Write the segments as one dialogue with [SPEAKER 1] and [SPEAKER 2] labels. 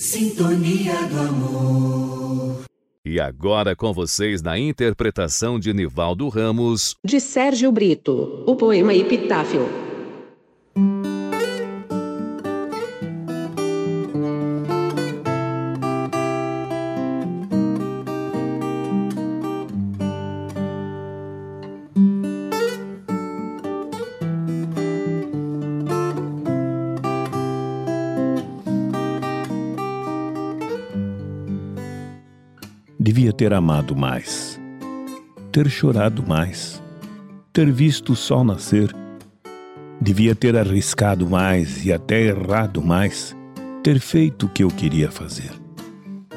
[SPEAKER 1] Sintonia do amor.
[SPEAKER 2] E agora com vocês na interpretação de Nivaldo Ramos.
[SPEAKER 3] De Sérgio Brito, o poema Epitáfio.
[SPEAKER 4] Devia ter amado mais, ter chorado mais, ter visto o sol nascer. Devia ter arriscado mais e até errado mais, ter feito o que eu queria fazer.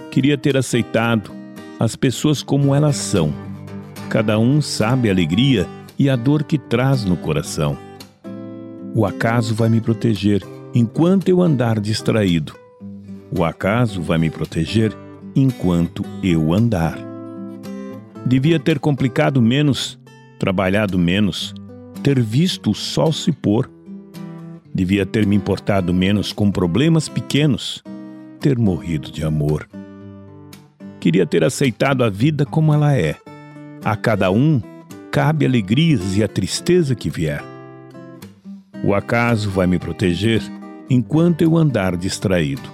[SPEAKER 4] Queria ter aceitado as pessoas como elas são. Cada um sabe a alegria e a dor que traz no coração. O acaso vai me proteger enquanto eu andar distraído. O acaso vai me proteger enquanto eu andar. Devia ter complicado menos, trabalhado menos, ter visto o sol se pôr. Devia ter me importado menos com problemas pequenos, ter morrido de amor. Queria ter aceitado a vida como ela é. A cada um cabe alegrias e a tristeza que vier. O acaso vai me proteger enquanto eu andar distraído.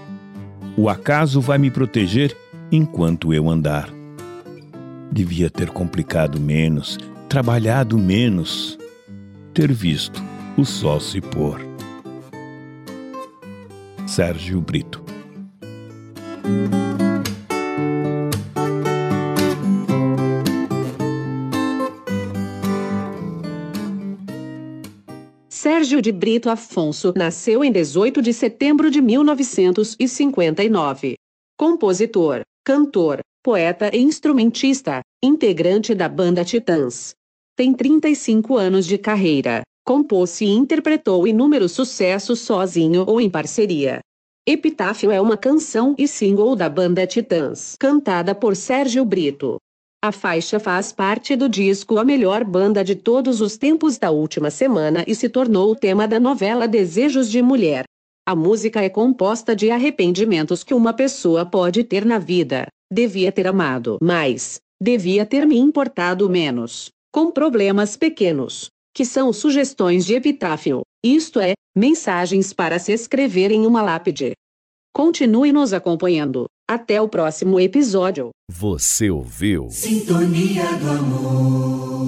[SPEAKER 4] O acaso vai me proteger enquanto eu andar. Devia ter complicado menos, trabalhado menos, ter visto o sol se pôr. Sérgio Brito
[SPEAKER 3] Sérgio de Brito Afonso nasceu em 18 de setembro de 1959. Compositor, cantor, poeta e instrumentista, integrante da banda Titãs. Tem 35 anos de carreira. Compôs e interpretou inúmeros sucessos sozinho ou em parceria. Epitáfio é uma canção e single da banda Titãs, cantada por Sérgio Brito. A faixa faz parte do disco A Melhor Banda de Todos os Tempos da última semana e se tornou o tema da novela Desejos de Mulher. A música é composta de arrependimentos que uma pessoa pode ter na vida. Devia ter amado mais, devia ter me importado menos, com problemas pequenos, que são sugestões de epitáfio, isto é, mensagens para se escrever em uma lápide. Continue nos acompanhando. Até o próximo episódio.
[SPEAKER 2] Você ouviu?
[SPEAKER 1] Sintonia do amor.